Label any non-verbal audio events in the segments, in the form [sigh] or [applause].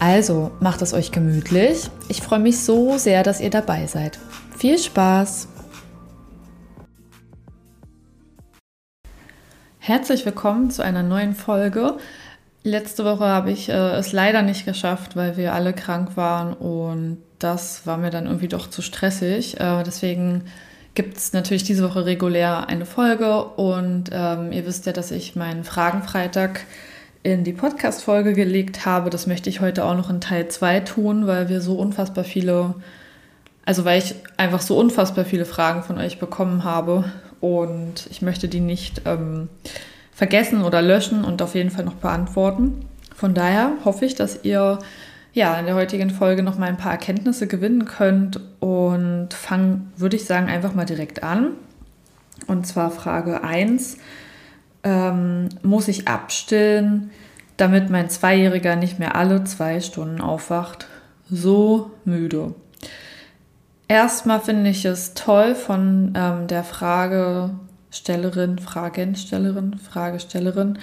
Also macht es euch gemütlich. Ich freue mich so sehr, dass ihr dabei seid. Viel Spaß! Herzlich willkommen zu einer neuen Folge. Letzte Woche habe ich äh, es leider nicht geschafft, weil wir alle krank waren und das war mir dann irgendwie doch zu stressig. Äh, deswegen gibt es natürlich diese Woche regulär eine Folge und ähm, ihr wisst ja, dass ich meinen Fragenfreitag in die Podcast-Folge gelegt habe. Das möchte ich heute auch noch in Teil 2 tun, weil wir so unfassbar viele, also weil ich einfach so unfassbar viele Fragen von euch bekommen habe und ich möchte die nicht ähm, vergessen oder löschen und auf jeden Fall noch beantworten. Von daher hoffe ich, dass ihr ja in der heutigen Folge noch mal ein paar Erkenntnisse gewinnen könnt und fangen, würde ich sagen, einfach mal direkt an. Und zwar Frage 1 ähm, muss ich abstillen, damit mein Zweijähriger nicht mehr alle zwei Stunden aufwacht. So müde. Erstmal finde ich es toll von ähm, der Fragestellerin, Fragenstellerin, Fragestellerin,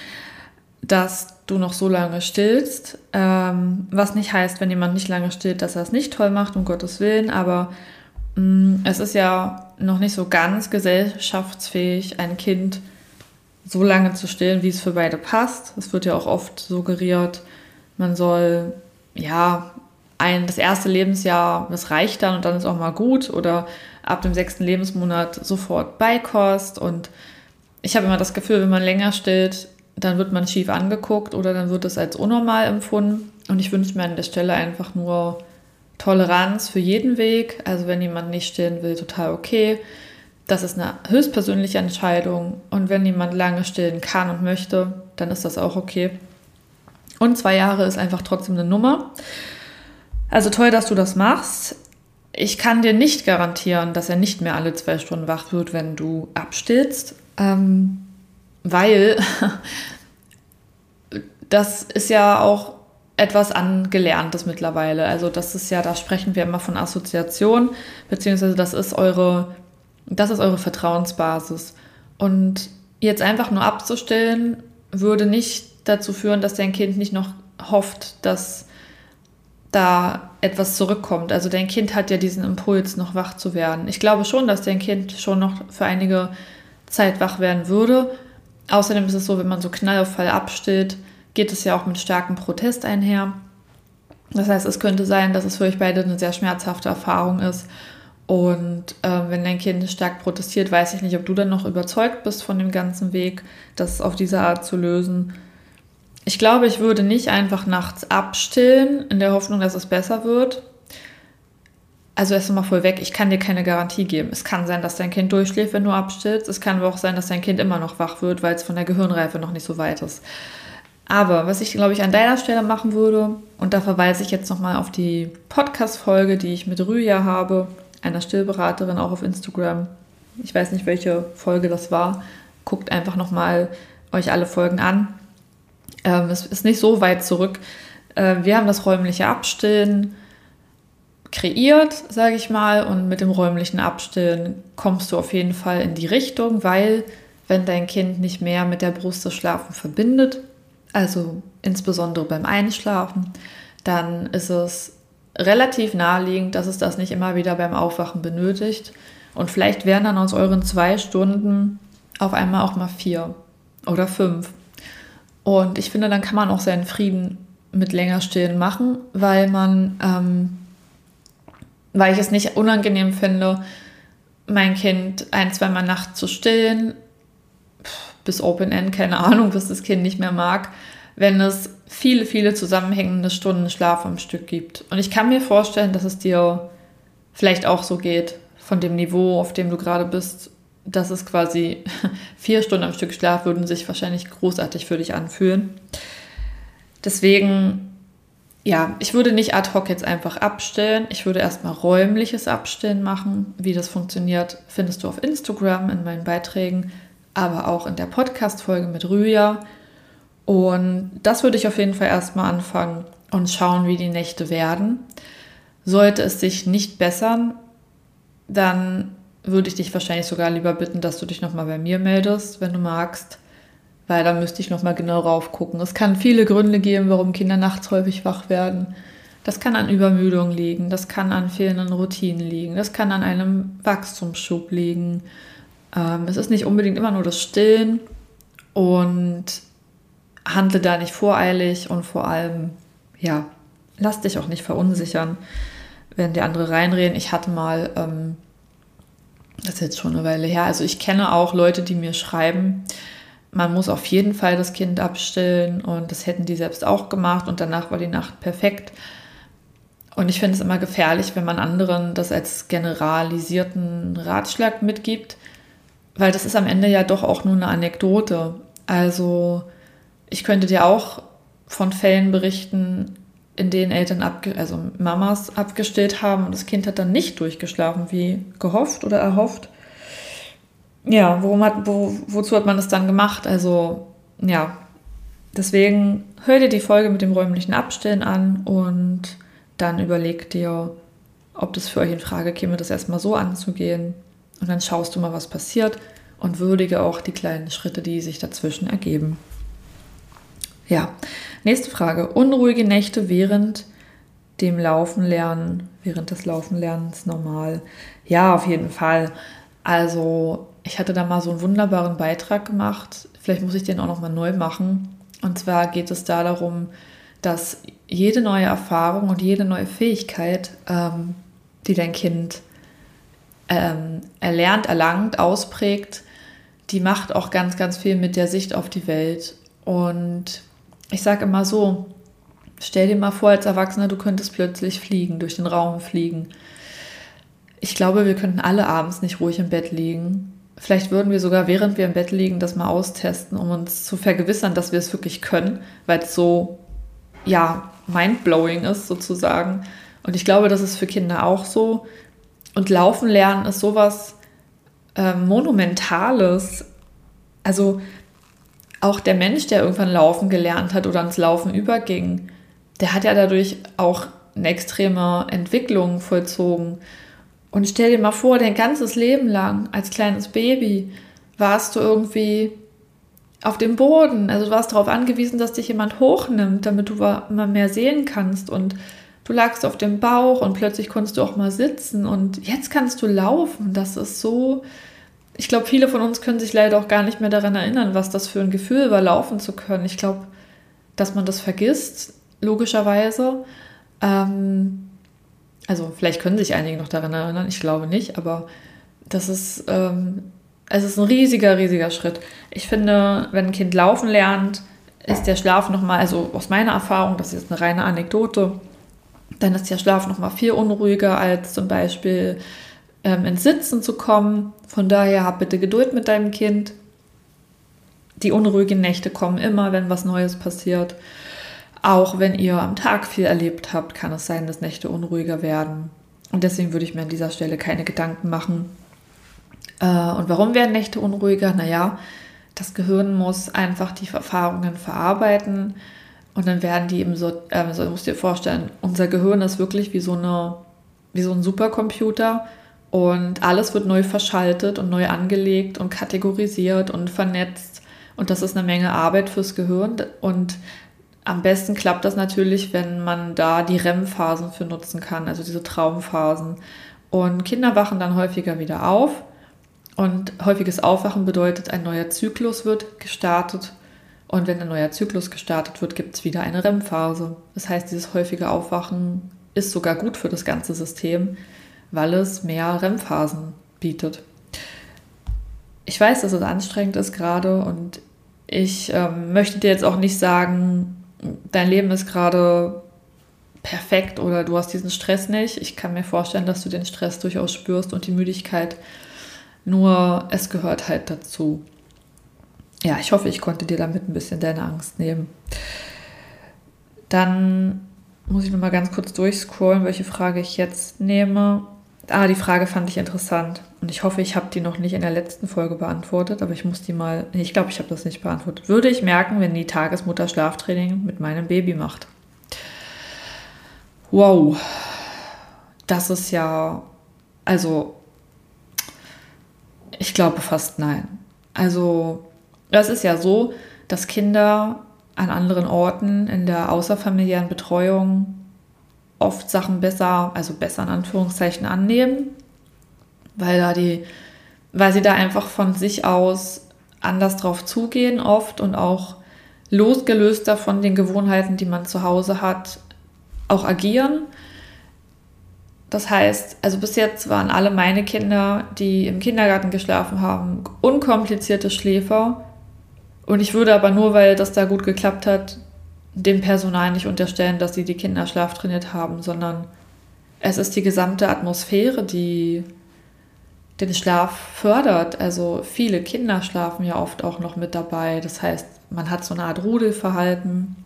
dass du noch so lange stillst. Ähm, was nicht heißt, wenn jemand nicht lange stillt, dass er es nicht toll macht, um Gottes Willen, aber mh, mm, es ist ja noch nicht so ganz gesellschaftsfähig, ein Kind so lange zu stillen, wie es für beide passt. Es wird ja auch oft suggeriert, man soll ja ein, das erste Lebensjahr, das reicht dann und dann ist auch mal gut oder ab dem sechsten Lebensmonat sofort Beikost und ich habe immer das Gefühl, wenn man länger stillt, dann wird man schief angeguckt oder dann wird es als unnormal empfunden und ich wünsche mir an der Stelle einfach nur Toleranz für jeden Weg. Also wenn jemand nicht stillen will, total okay. Das ist eine höchstpersönliche Entscheidung. Und wenn jemand lange stillen kann und möchte, dann ist das auch okay. Und zwei Jahre ist einfach trotzdem eine Nummer. Also toll, dass du das machst. Ich kann dir nicht garantieren, dass er nicht mehr alle zwei Stunden wach wird, wenn du abstillst, ähm, weil [laughs] das ist ja auch etwas Angelerntes mittlerweile. Also das ist ja, da sprechen wir immer von Assoziation, beziehungsweise das ist eure das ist eure Vertrauensbasis. Und jetzt einfach nur abzustellen, würde nicht dazu führen, dass dein Kind nicht noch hofft, dass da etwas zurückkommt. Also dein Kind hat ja diesen Impuls, noch wach zu werden. Ich glaube schon, dass dein Kind schon noch für einige Zeit wach werden würde. Außerdem ist es so, wenn man so Knallauffall abstillt, geht es ja auch mit starkem Protest einher. Das heißt, es könnte sein, dass es für euch beide eine sehr schmerzhafte Erfahrung ist und äh, wenn dein Kind stark protestiert, weiß ich nicht, ob du dann noch überzeugt bist von dem ganzen Weg, das auf diese Art zu lösen. Ich glaube, ich würde nicht einfach nachts abstillen, in der Hoffnung, dass es besser wird. Also erst einmal voll weg, ich kann dir keine Garantie geben. Es kann sein, dass dein Kind durchschläft, wenn du abstillst. Es kann aber auch sein, dass dein Kind immer noch wach wird, weil es von der Gehirnreife noch nicht so weit ist. Aber was ich, glaube ich, an deiner Stelle machen würde, und da verweise ich jetzt nochmal auf die Podcast-Folge, die ich mit Rüja habe, einer Stillberaterin auch auf Instagram. Ich weiß nicht, welche Folge das war. Guckt einfach nochmal euch alle Folgen an. Ähm, es ist nicht so weit zurück. Äh, wir haben das räumliche Abstillen kreiert, sage ich mal, und mit dem räumlichen Abstillen kommst du auf jeden Fall in die Richtung, weil wenn dein Kind nicht mehr mit der Brust das Schlafen verbindet, also insbesondere beim Einschlafen, dann ist es relativ naheliegend, dass es das nicht immer wieder beim Aufwachen benötigt. Und vielleicht wären dann aus euren zwei Stunden auf einmal auch mal vier oder fünf. Und ich finde, dann kann man auch seinen Frieden mit länger stillen machen, weil man, ähm, weil ich es nicht unangenehm finde, mein Kind ein, zweimal nachts zu stillen, bis Open End, keine Ahnung, bis das Kind nicht mehr mag, wenn es viele, viele zusammenhängende Stunden Schlaf am Stück gibt. Und ich kann mir vorstellen, dass es dir vielleicht auch so geht, von dem Niveau, auf dem du gerade bist, dass es quasi [laughs] vier Stunden am Stück Schlaf würden sich wahrscheinlich großartig für dich anfühlen. Deswegen ja, ich würde nicht ad hoc jetzt einfach abstellen. Ich würde erstmal räumliches Abstillen machen. Wie das funktioniert, findest du auf Instagram in meinen Beiträgen, aber auch in der Podcast-Folge mit Rüja. Und das würde ich auf jeden Fall erstmal anfangen und schauen, wie die Nächte werden. Sollte es sich nicht bessern, dann würde ich dich wahrscheinlich sogar lieber bitten, dass du dich nochmal bei mir meldest, wenn du magst weil da müsste ich nochmal genau rauf gucken. Es kann viele Gründe geben, warum Kinder nachts häufig wach werden. Das kann an Übermüdung liegen, das kann an fehlenden Routinen liegen, das kann an einem Wachstumsschub liegen. Ähm, es ist nicht unbedingt immer nur das Stillen und handle da nicht voreilig und vor allem, ja, lass dich auch nicht verunsichern, wenn die andere reinreden. Ich hatte mal, ähm, das ist jetzt schon eine Weile her, also ich kenne auch Leute, die mir schreiben, man muss auf jeden Fall das Kind abstillen und das hätten die selbst auch gemacht und danach war die Nacht perfekt. Und ich finde es immer gefährlich, wenn man anderen das als generalisierten Ratschlag mitgibt, weil das ist am Ende ja doch auch nur eine Anekdote. Also ich könnte dir auch von Fällen berichten, in denen Eltern, abge also Mamas abgestillt haben und das Kind hat dann nicht durchgeschlafen, wie gehofft oder erhofft ja, worum hat, wo, wozu hat man das dann gemacht? Also, ja, deswegen hör dir die Folge mit dem räumlichen Abstellen an und dann überleg dir, ob das für euch in Frage käme, das erstmal so anzugehen. Und dann schaust du mal, was passiert und würdige auch die kleinen Schritte, die sich dazwischen ergeben. Ja, nächste Frage. Unruhige Nächte während dem Laufen lernen, während des Laufenlernens normal. Ja, auf jeden Fall. Also ich hatte da mal so einen wunderbaren Beitrag gemacht. Vielleicht muss ich den auch noch mal neu machen. Und zwar geht es da darum, dass jede neue Erfahrung und jede neue Fähigkeit, ähm, die dein Kind ähm, erlernt, erlangt, ausprägt, die macht auch ganz, ganz viel mit der Sicht auf die Welt. Und ich sage immer so, stell dir mal vor, als Erwachsener, du könntest plötzlich fliegen, durch den Raum fliegen. Ich glaube, wir könnten alle abends nicht ruhig im Bett liegen Vielleicht würden wir sogar, während wir im Bett liegen, das mal austesten, um uns zu vergewissern, dass wir es wirklich können, weil es so, ja, mindblowing ist sozusagen. Und ich glaube, das ist für Kinder auch so. Und Laufen lernen ist sowas äh, Monumentales. Also auch der Mensch, der irgendwann Laufen gelernt hat oder ans Laufen überging, der hat ja dadurch auch eine extreme Entwicklung vollzogen. Und stell dir mal vor, dein ganzes Leben lang als kleines Baby warst du irgendwie auf dem Boden. Also du warst darauf angewiesen, dass dich jemand hochnimmt, damit du immer mehr sehen kannst. Und du lagst auf dem Bauch und plötzlich konntest du auch mal sitzen. Und jetzt kannst du laufen. Das ist so. Ich glaube, viele von uns können sich leider auch gar nicht mehr daran erinnern, was das für ein Gefühl war, laufen zu können. Ich glaube, dass man das vergisst, logischerweise. Ähm, also vielleicht können sich einige noch daran erinnern, ich glaube nicht, aber das ist, ähm, es ist ein riesiger, riesiger Schritt. Ich finde, wenn ein Kind laufen lernt, ist der Schlaf nochmal, also aus meiner Erfahrung, das ist jetzt eine reine Anekdote, dann ist der Schlaf nochmal viel unruhiger, als zum Beispiel ähm, ins Sitzen zu kommen. Von daher hab bitte Geduld mit deinem Kind. Die unruhigen Nächte kommen immer, wenn was Neues passiert. Auch wenn ihr am Tag viel erlebt habt, kann es sein, dass Nächte unruhiger werden. Und deswegen würde ich mir an dieser Stelle keine Gedanken machen. Äh, und warum werden Nächte unruhiger? Naja, das Gehirn muss einfach die Erfahrungen verarbeiten und dann werden die eben so, äh, so musst du dir vorstellen, unser Gehirn ist wirklich wie so, eine, wie so ein Supercomputer und alles wird neu verschaltet und neu angelegt und kategorisiert und vernetzt und das ist eine Menge Arbeit fürs Gehirn und am besten klappt das natürlich, wenn man da die REM-Phasen für nutzen kann, also diese Traumphasen. Und Kinder wachen dann häufiger wieder auf. Und häufiges Aufwachen bedeutet, ein neuer Zyklus wird gestartet. Und wenn ein neuer Zyklus gestartet wird, gibt es wieder eine REM-Phase. Das heißt, dieses häufige Aufwachen ist sogar gut für das ganze System, weil es mehr REM-Phasen bietet. Ich weiß, dass es anstrengend ist gerade und ich ähm, möchte dir jetzt auch nicht sagen, dein Leben ist gerade perfekt oder du hast diesen Stress nicht. Ich kann mir vorstellen, dass du den Stress durchaus spürst und die Müdigkeit. Nur es gehört halt dazu. Ja, ich hoffe, ich konnte dir damit ein bisschen deine Angst nehmen. Dann muss ich noch mal ganz kurz durchscrollen, welche Frage ich jetzt nehme. Ah, die Frage fand ich interessant. Und ich hoffe, ich habe die noch nicht in der letzten Folge beantwortet, aber ich muss die mal. Ich glaube, ich habe das nicht beantwortet. Würde ich merken, wenn die Tagesmutter Schlaftraining mit meinem Baby macht? Wow. Das ist ja. Also. Ich glaube fast nein. Also, das ist ja so, dass Kinder an anderen Orten in der außerfamiliären Betreuung oft Sachen besser, also besser in Anführungszeichen annehmen, weil da die, weil sie da einfach von sich aus anders drauf zugehen oft und auch losgelöster von den Gewohnheiten, die man zu Hause hat, auch agieren. Das heißt, also bis jetzt waren alle meine Kinder, die im Kindergarten geschlafen haben, unkomplizierte Schläfer. Und ich würde aber nur, weil das da gut geklappt hat, dem Personal nicht unterstellen, dass sie die Kinder schlaftrainiert haben, sondern es ist die gesamte Atmosphäre, die den Schlaf fördert. Also viele Kinder schlafen ja oft auch noch mit dabei. Das heißt, man hat so eine Art Rudelverhalten.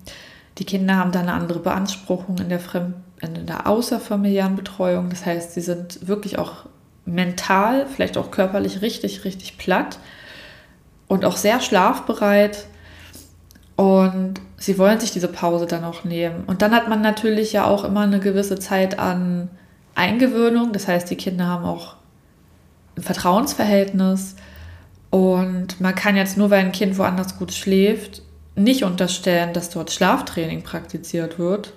Die Kinder haben dann eine andere Beanspruchung in der, Fremd in der außerfamiliären Betreuung. Das heißt, sie sind wirklich auch mental, vielleicht auch körperlich richtig, richtig platt und auch sehr schlafbereit. Und sie wollen sich diese Pause dann auch nehmen. Und dann hat man natürlich ja auch immer eine gewisse Zeit an Eingewöhnung. Das heißt, die Kinder haben auch ein Vertrauensverhältnis. Und man kann jetzt nur, weil ein Kind woanders gut schläft, nicht unterstellen, dass dort Schlaftraining praktiziert wird.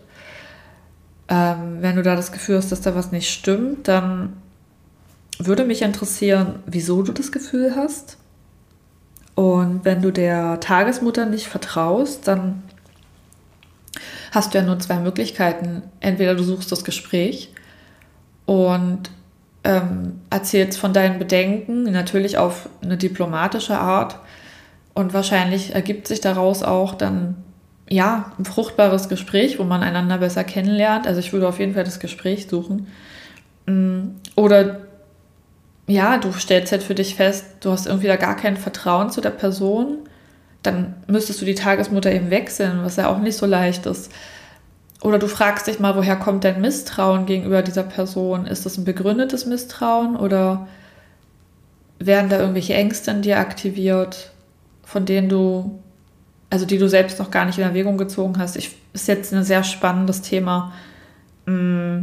Ähm, wenn du da das Gefühl hast, dass da was nicht stimmt, dann würde mich interessieren, wieso du das Gefühl hast. Und wenn du der Tagesmutter nicht vertraust, dann hast du ja nur zwei Möglichkeiten. Entweder du suchst das Gespräch und ähm, erzählst von deinen Bedenken, natürlich auf eine diplomatische Art. Und wahrscheinlich ergibt sich daraus auch dann ja ein fruchtbares Gespräch, wo man einander besser kennenlernt. Also ich würde auf jeden Fall das Gespräch suchen. Mm, oder ja, du stellst halt für dich fest, du hast irgendwie da gar kein Vertrauen zu der Person, dann müsstest du die Tagesmutter eben wechseln, was ja auch nicht so leicht ist. Oder du fragst dich mal, woher kommt dein Misstrauen gegenüber dieser Person? Ist das ein begründetes Misstrauen oder werden da irgendwelche Ängste in dir aktiviert, von denen du, also die du selbst noch gar nicht in Erwägung gezogen hast? Ich, ist jetzt ein sehr spannendes Thema. Mm,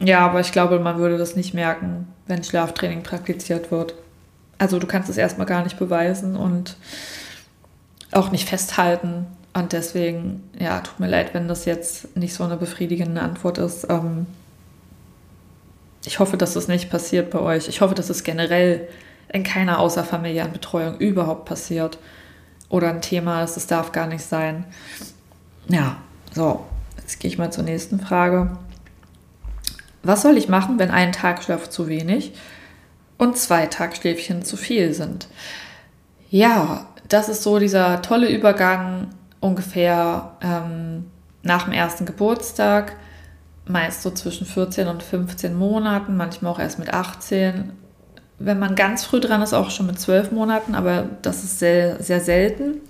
ja, aber ich glaube, man würde das nicht merken, wenn Schlaftraining praktiziert wird. Also du kannst es erstmal gar nicht beweisen und auch nicht festhalten. Und deswegen, ja, tut mir leid, wenn das jetzt nicht so eine befriedigende Antwort ist. Ähm ich hoffe, dass das nicht passiert bei euch. Ich hoffe, dass es generell in keiner außerfamiliären Betreuung überhaupt passiert. Oder ein Thema ist, es darf gar nicht sein. Ja, so, jetzt gehe ich mal zur nächsten Frage. Was soll ich machen, wenn ein Tagschlaf zu wenig und zwei Tagschläfchen zu viel sind? Ja, das ist so dieser tolle Übergang ungefähr ähm, nach dem ersten Geburtstag, meist so zwischen 14 und 15 Monaten, manchmal auch erst mit 18. Wenn man ganz früh dran ist, auch schon mit 12 Monaten, aber das ist sehr, sehr selten.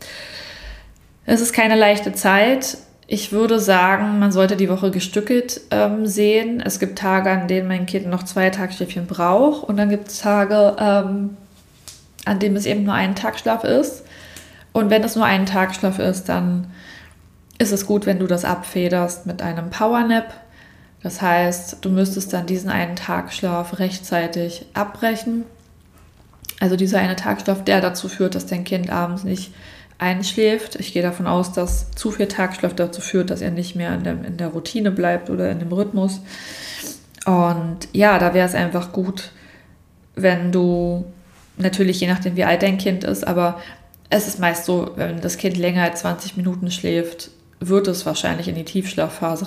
Es ist keine leichte Zeit. Ich würde sagen, man sollte die Woche gestückelt ähm, sehen. Es gibt Tage, an denen mein Kind noch zwei Tagschläfchen braucht und dann gibt es Tage, ähm, an denen es eben nur ein Tagschlaf ist. Und wenn es nur ein Tagschlaf ist, dann ist es gut, wenn du das abfederst mit einem Powernap. Das heißt, du müsstest dann diesen einen Tagschlaf rechtzeitig abbrechen. Also dieser eine Tagschlaf, der dazu führt, dass dein Kind abends nicht einschläft. Ich gehe davon aus, dass zu viel Tagschlaf dazu führt, dass er nicht mehr in der, in der Routine bleibt oder in dem Rhythmus. Und ja, da wäre es einfach gut, wenn du natürlich je nachdem, wie alt dein Kind ist, aber es ist meist so, wenn das Kind länger als 20 Minuten schläft, wird es wahrscheinlich in die Tiefschlafphase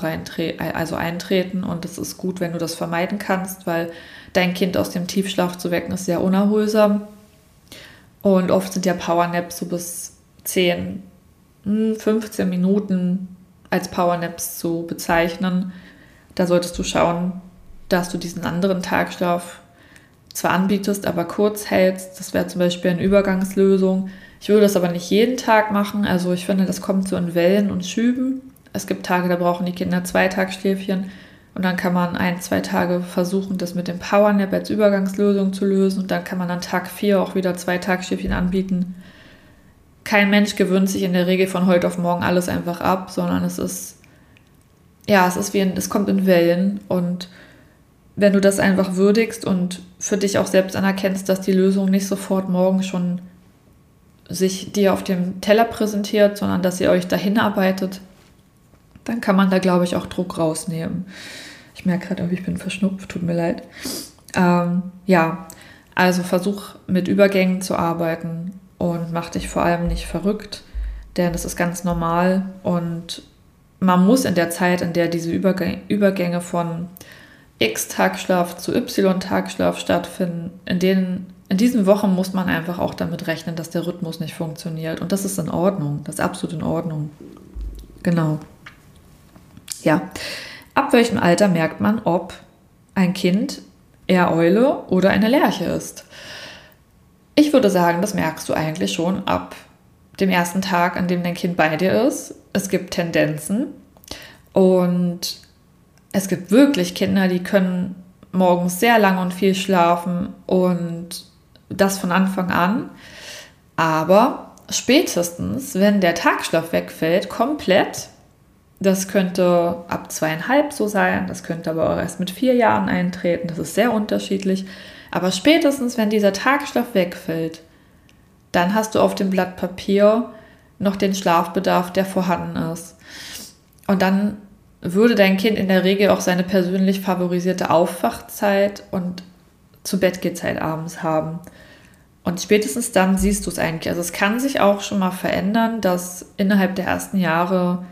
also eintreten und es ist gut, wenn du das vermeiden kannst, weil dein Kind aus dem Tiefschlaf zu wecken ist sehr unerholsam. Und oft sind ja Powernaps so bis 10, 15 hm, Minuten als Powernaps zu bezeichnen. Da solltest du schauen, dass du diesen anderen Tagschlaf zwar anbietest, aber kurz hältst. Das wäre zum Beispiel eine Übergangslösung. Ich würde das aber nicht jeden Tag machen. Also ich finde, das kommt so in Wellen und Schüben. Es gibt Tage, da brauchen die Kinder zwei Tagschläfchen. Und dann kann man ein, zwei Tage versuchen, das mit dem Powernap als Übergangslösung zu lösen. Und dann kann man an Tag vier auch wieder zwei Tagschläfchen anbieten. Kein Mensch gewöhnt sich in der Regel von heute auf morgen alles einfach ab, sondern es ist, ja, es ist wie ein, es kommt in Wellen. Und wenn du das einfach würdigst und für dich auch selbst anerkennst, dass die Lösung nicht sofort morgen schon sich dir auf dem Teller präsentiert, sondern dass ihr euch dahin arbeitet, dann kann man da, glaube ich, auch Druck rausnehmen. Ich merke gerade irgendwie, ich bin verschnupft, tut mir leid. Ähm, ja, also versuch mit Übergängen zu arbeiten und mach dich vor allem nicht verrückt, denn das ist ganz normal und man muss in der Zeit, in der diese Übergänge von X-Tagschlaf zu Y-Tagschlaf stattfinden, in denen in diesen Wochen muss man einfach auch damit rechnen, dass der Rhythmus nicht funktioniert. Und das ist in Ordnung. Das ist absolut in Ordnung. Genau. Ja. Ab welchem Alter merkt man, ob ein Kind eher Eule oder eine Lerche ist? Ich würde sagen, das merkst du eigentlich schon ab dem ersten Tag, an dem dein Kind bei dir ist. Es gibt Tendenzen und es gibt wirklich Kinder, die können morgens sehr lang und viel schlafen und das von Anfang an. Aber spätestens, wenn der Tagschlaf wegfällt, komplett, das könnte ab zweieinhalb so sein, das könnte aber auch erst mit vier Jahren eintreten, das ist sehr unterschiedlich. Aber spätestens, wenn dieser Tagschlaf wegfällt, dann hast du auf dem Blatt Papier noch den Schlafbedarf, der vorhanden ist. Und dann würde dein Kind in der Regel auch seine persönlich favorisierte Aufwachzeit und zu Bettgehzeit abends haben. Und spätestens dann siehst du es eigentlich. Also es kann sich auch schon mal verändern, dass innerhalb der ersten Jahre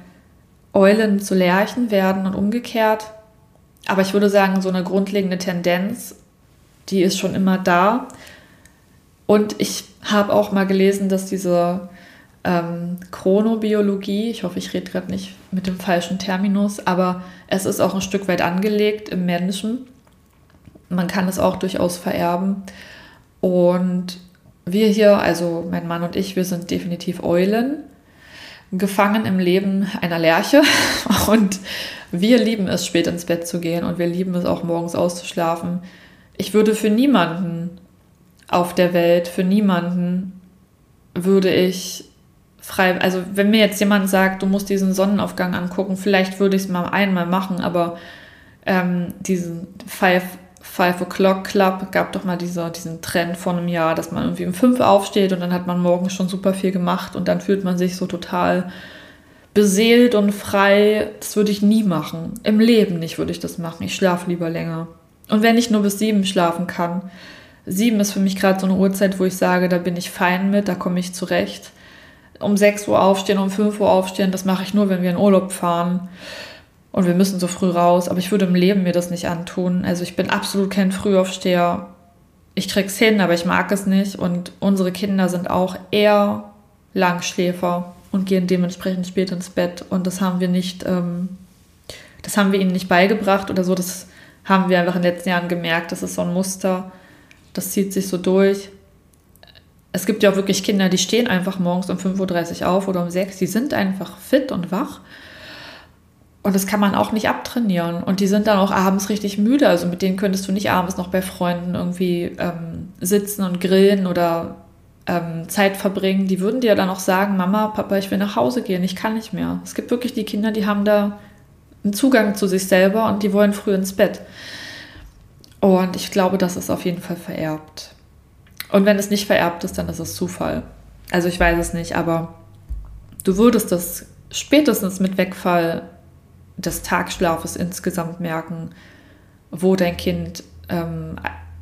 Eulen zu Lerchen werden und umgekehrt. Aber ich würde sagen, so eine grundlegende Tendenz, die ist schon immer da. Und ich habe auch mal gelesen, dass diese ähm, Chronobiologie, ich hoffe, ich rede gerade nicht mit dem falschen Terminus, aber es ist auch ein Stück weit angelegt im Menschen. Man kann es auch durchaus vererben. Und wir hier, also mein Mann und ich, wir sind definitiv Eulen, gefangen im Leben einer Lerche. [laughs] Und wir lieben es, spät ins Bett zu gehen und wir lieben es auch morgens auszuschlafen. Ich würde für niemanden auf der Welt, für niemanden würde ich frei, also wenn mir jetzt jemand sagt, du musst diesen Sonnenaufgang angucken, vielleicht würde ich es mal einmal machen, aber ähm, diesen Five, Five O'Clock Club gab doch mal dieser, diesen Trend vor einem Jahr, dass man irgendwie um fünf aufsteht und dann hat man morgens schon super viel gemacht und dann fühlt man sich so total beseelt und frei. Das würde ich nie machen. Im Leben nicht würde ich das machen. Ich schlafe lieber länger. Und wenn ich nur bis sieben schlafen kann, sieben ist für mich gerade so eine Uhrzeit, wo ich sage, da bin ich fein mit, da komme ich zurecht um 6 Uhr aufstehen, um 5 Uhr aufstehen. Das mache ich nur, wenn wir in Urlaub fahren. Und wir müssen so früh raus. Aber ich würde im Leben mir das nicht antun. Also ich bin absolut kein Frühaufsteher. Ich krieg's hin, aber ich mag es nicht. Und unsere Kinder sind auch eher Langschläfer und gehen dementsprechend spät ins Bett. Und das haben wir nicht, ähm, das haben wir ihnen nicht beigebracht oder so. Das haben wir einfach in den letzten Jahren gemerkt. Das ist so ein Muster. Das zieht sich so durch es gibt ja auch wirklich Kinder, die stehen einfach morgens um 5.30 Uhr auf oder um 6 Uhr. Die sind einfach fit und wach. Und das kann man auch nicht abtrainieren. Und die sind dann auch abends richtig müde. Also mit denen könntest du nicht abends noch bei Freunden irgendwie ähm, sitzen und grillen oder ähm, Zeit verbringen. Die würden dir dann auch sagen, Mama, Papa, ich will nach Hause gehen, ich kann nicht mehr. Es gibt wirklich die Kinder, die haben da einen Zugang zu sich selber und die wollen früh ins Bett. Und ich glaube, das ist auf jeden Fall vererbt. Und wenn es nicht vererbt ist, dann ist es Zufall. Also ich weiß es nicht, aber du würdest das spätestens mit Wegfall des Tagschlafes insgesamt merken, wo dein Kind ähm,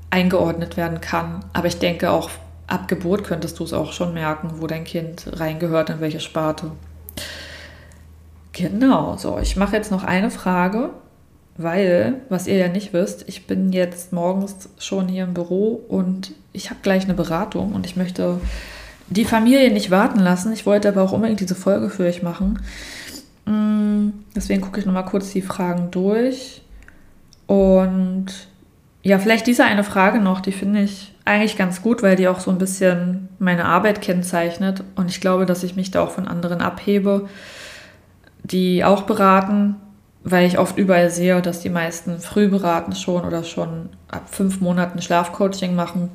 eingeordnet werden kann. Aber ich denke auch ab Geburt könntest du es auch schon merken, wo dein Kind reingehört, in welche Sparte. Genau, so, ich mache jetzt noch eine Frage weil, was ihr ja nicht wisst, ich bin jetzt morgens schon hier im Büro und ich habe gleich eine Beratung und ich möchte die Familie nicht warten lassen. Ich wollte aber auch unbedingt diese Folge für euch machen. Mm, deswegen gucke ich nochmal kurz die Fragen durch. Und ja, vielleicht diese eine Frage noch, die finde ich eigentlich ganz gut, weil die auch so ein bisschen meine Arbeit kennzeichnet. Und ich glaube, dass ich mich da auch von anderen abhebe die auch beraten, weil ich oft überall sehe, dass die meisten früh beraten schon oder schon ab fünf Monaten Schlafcoaching machen.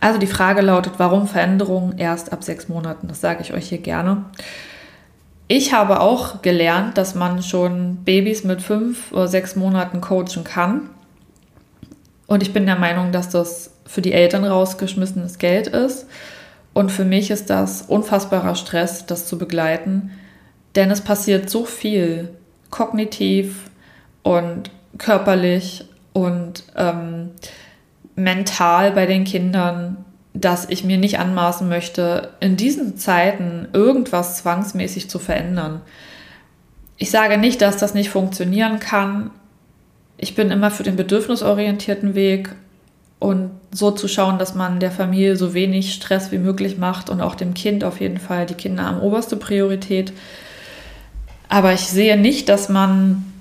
Also die Frage lautet, warum Veränderungen erst ab sechs Monaten? Das sage ich euch hier gerne. Ich habe auch gelernt, dass man schon Babys mit fünf oder sechs Monaten coachen kann. Und ich bin der Meinung, dass das für die Eltern rausgeschmissenes Geld ist. Und für mich ist das unfassbarer Stress, das zu begleiten. Denn es passiert so viel kognitiv und körperlich und ähm, mental bei den Kindern, dass ich mir nicht anmaßen möchte, in diesen Zeiten irgendwas zwangsmäßig zu verändern. Ich sage nicht, dass das nicht funktionieren kann. Ich bin immer für den bedürfnisorientierten Weg und so zu schauen, dass man der Familie so wenig Stress wie möglich macht und auch dem Kind auf jeden Fall. Die Kinder haben oberste Priorität. Aber ich sehe nicht, dass man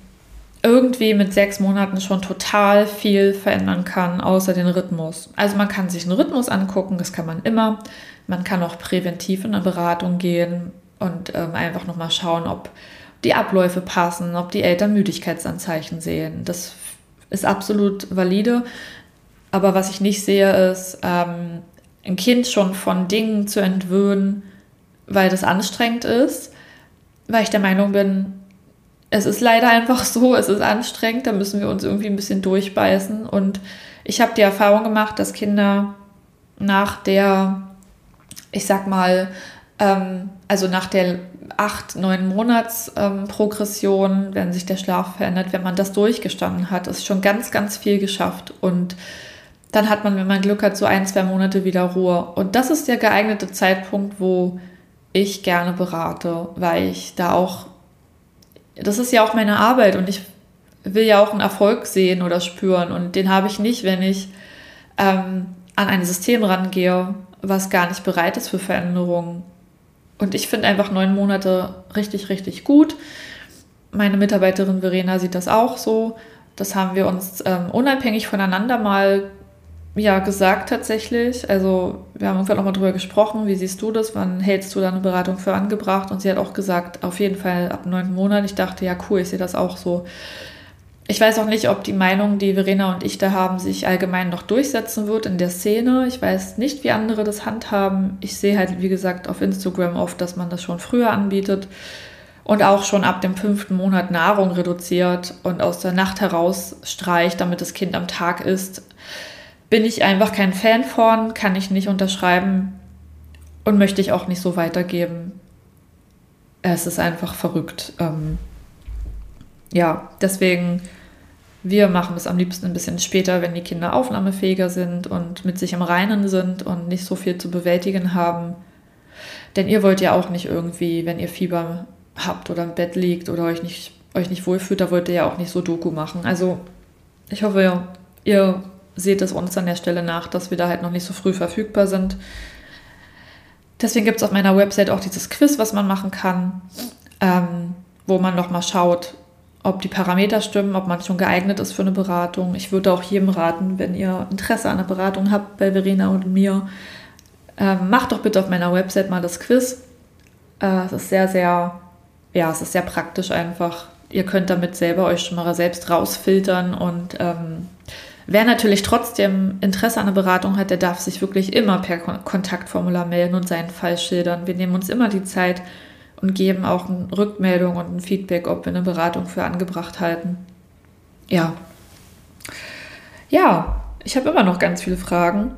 irgendwie mit sechs Monaten schon total viel verändern kann, außer den Rhythmus. Also man kann sich einen Rhythmus angucken, das kann man immer. Man kann auch präventiv in eine Beratung gehen und ähm, einfach nochmal schauen, ob die Abläufe passen, ob die Eltern Müdigkeitsanzeichen sehen. Das ist absolut valide. Aber was ich nicht sehe, ist, ähm, ein Kind schon von Dingen zu entwöhnen, weil das anstrengend ist weil ich der Meinung bin, es ist leider einfach so, es ist anstrengend, da müssen wir uns irgendwie ein bisschen durchbeißen. Und ich habe die Erfahrung gemacht, dass Kinder nach der, ich sag mal, ähm, also nach der acht, neun Monats ähm, Progression, wenn sich der Schlaf verändert, wenn man das durchgestanden hat, ist schon ganz, ganz viel geschafft. Und dann hat man, wenn man Glück hat, so ein, zwei Monate wieder Ruhe. Und das ist der geeignete Zeitpunkt, wo ich gerne berate, weil ich da auch, das ist ja auch meine Arbeit und ich will ja auch einen Erfolg sehen oder spüren und den habe ich nicht, wenn ich ähm, an ein System rangehe, was gar nicht bereit ist für Veränderungen. Und ich finde einfach neun Monate richtig, richtig gut. Meine Mitarbeiterin Verena sieht das auch so. Das haben wir uns ähm, unabhängig voneinander mal ja, gesagt tatsächlich. Also wir haben irgendwann nochmal drüber gesprochen, wie siehst du das, wann hältst du da eine Beratung für angebracht? Und sie hat auch gesagt, auf jeden Fall ab neun Monaten. Ich dachte, ja cool, ich sehe das auch so. Ich weiß auch nicht, ob die Meinung, die Verena und ich da haben, sich allgemein noch durchsetzen wird in der Szene. Ich weiß nicht, wie andere das handhaben. Ich sehe halt, wie gesagt, auf Instagram oft, dass man das schon früher anbietet und auch schon ab dem fünften Monat Nahrung reduziert und aus der Nacht heraus streicht, damit das Kind am Tag isst bin ich einfach kein Fan von, kann ich nicht unterschreiben und möchte ich auch nicht so weitergeben. Es ist einfach verrückt. Ähm, ja, deswegen, wir machen es am liebsten ein bisschen später, wenn die Kinder aufnahmefähiger sind und mit sich im Reinen sind und nicht so viel zu bewältigen haben. Denn ihr wollt ja auch nicht irgendwie, wenn ihr Fieber habt oder im Bett liegt oder euch nicht, euch nicht wohlfühlt, da wollt ihr ja auch nicht so Doku machen. Also ich hoffe, ihr seht es uns an der Stelle nach, dass wir da halt noch nicht so früh verfügbar sind. Deswegen gibt es auf meiner Website auch dieses Quiz, was man machen kann, ähm, wo man nochmal schaut, ob die Parameter stimmen, ob man schon geeignet ist für eine Beratung. Ich würde auch jedem raten, wenn ihr Interesse an einer Beratung habt bei Verena und mir, ähm, macht doch bitte auf meiner Website mal das Quiz. Äh, es ist sehr, sehr, ja, es ist sehr praktisch einfach. Ihr könnt damit selber euch schon mal selbst rausfiltern und ähm, Wer natürlich trotzdem Interesse an einer Beratung hat, der darf sich wirklich immer per Kontaktformular melden und seinen Fall schildern. Wir nehmen uns immer die Zeit und geben auch eine Rückmeldung und ein Feedback, ob wir eine Beratung für angebracht halten. Ja. Ja, ich habe immer noch ganz viele Fragen.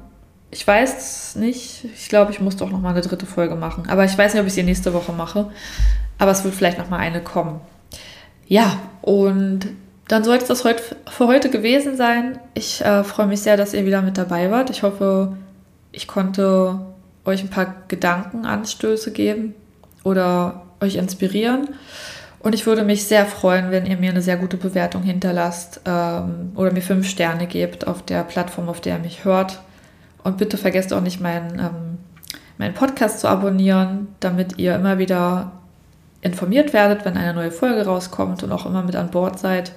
Ich weiß nicht. Ich glaube, ich muss doch noch mal eine dritte Folge machen. Aber ich weiß nicht, ob ich sie nächste Woche mache. Aber es wird vielleicht noch mal eine kommen. Ja, und dann sollte es das heute, für heute gewesen sein. Ich äh, freue mich sehr, dass ihr wieder mit dabei wart. Ich hoffe, ich konnte euch ein paar Gedankenanstöße geben oder euch inspirieren. Und ich würde mich sehr freuen, wenn ihr mir eine sehr gute Bewertung hinterlasst ähm, oder mir fünf Sterne gebt auf der Plattform, auf der ihr mich hört. Und bitte vergesst auch nicht, meinen, ähm, meinen Podcast zu abonnieren, damit ihr immer wieder informiert werdet, wenn eine neue Folge rauskommt und auch immer mit an Bord seid.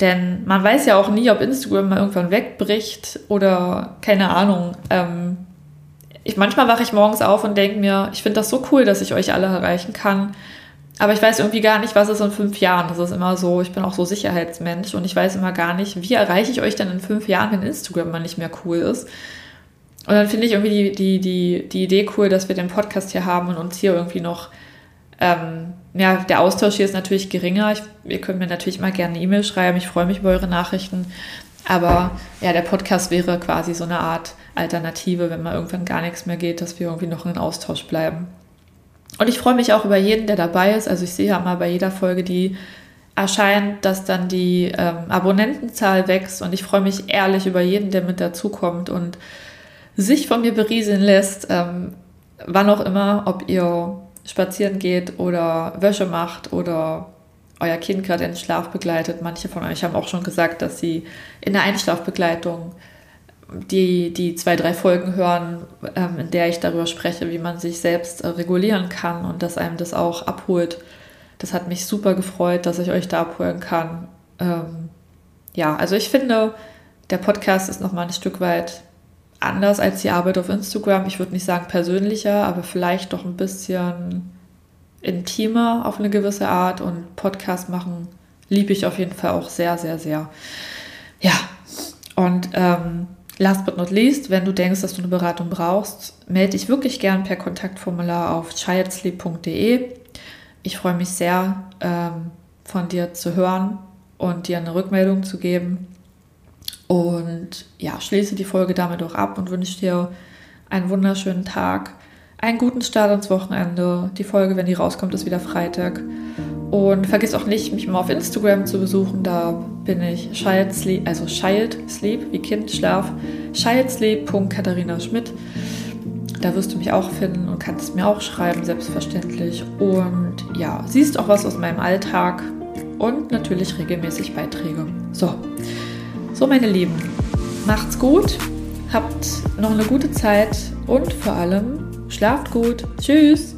Denn man weiß ja auch nie, ob Instagram mal irgendwann wegbricht oder keine Ahnung. Ähm, ich, manchmal wache ich morgens auf und denke mir, ich finde das so cool, dass ich euch alle erreichen kann. aber ich weiß irgendwie gar nicht, was ist in fünf Jahren. Das ist immer so, ich bin auch so Sicherheitsmensch und ich weiß immer gar nicht, wie erreiche ich euch denn in fünf Jahren, wenn Instagram mal nicht mehr cool ist. Und dann finde ich irgendwie die, die, die, die Idee cool, dass wir den Podcast hier haben und uns hier irgendwie noch, ähm, ja, der Austausch hier ist natürlich geringer. Ich, ihr könnt mir natürlich mal gerne eine E-Mail schreiben. Ich freue mich über eure Nachrichten. Aber ja, der Podcast wäre quasi so eine Art Alternative, wenn mal irgendwann gar nichts mehr geht, dass wir irgendwie noch in Austausch bleiben. Und ich freue mich auch über jeden, der dabei ist. Also ich sehe ja mal bei jeder Folge, die erscheint, dass dann die ähm, Abonnentenzahl wächst. Und ich freue mich ehrlich über jeden, der mit dazukommt und sich von mir berieseln lässt, ähm, wann auch immer, ob ihr spazieren geht oder Wäsche macht oder euer Kind gerade in den Schlaf begleitet. Manche von euch haben auch schon gesagt, dass sie in der Einschlafbegleitung die, die zwei, drei Folgen hören, ähm, in der ich darüber spreche, wie man sich selbst äh, regulieren kann und dass einem das auch abholt. Das hat mich super gefreut, dass ich euch da abholen kann. Ähm, ja, also ich finde, der Podcast ist nochmal ein Stück weit anders als die Arbeit auf Instagram. Ich würde nicht sagen persönlicher, aber vielleicht doch ein bisschen intimer auf eine gewisse Art. Und Podcast machen liebe ich auf jeden Fall auch sehr, sehr, sehr. Ja, und ähm, Last but not least, wenn du denkst, dass du eine Beratung brauchst, melde dich wirklich gern per Kontaktformular auf childsleep.de. Ich freue mich sehr, ähm, von dir zu hören und dir eine Rückmeldung zu geben. Und ja, schließe die Folge damit auch ab und wünsche dir einen wunderschönen Tag, einen guten Start ins Wochenende. Die Folge, wenn die rauskommt, ist wieder Freitag. Und vergiss auch nicht, mich mal auf Instagram zu besuchen. Da bin ich Child Sleep, also Child Sleep, wie Kind, Schlaf, Childsleep.katharina Schmidt. Da wirst du mich auch finden und kannst mir auch schreiben, selbstverständlich. Und ja, siehst auch was aus meinem Alltag und natürlich regelmäßig Beiträge. So, so meine Lieben, macht's gut, habt noch eine gute Zeit und vor allem schlaft gut. Tschüss!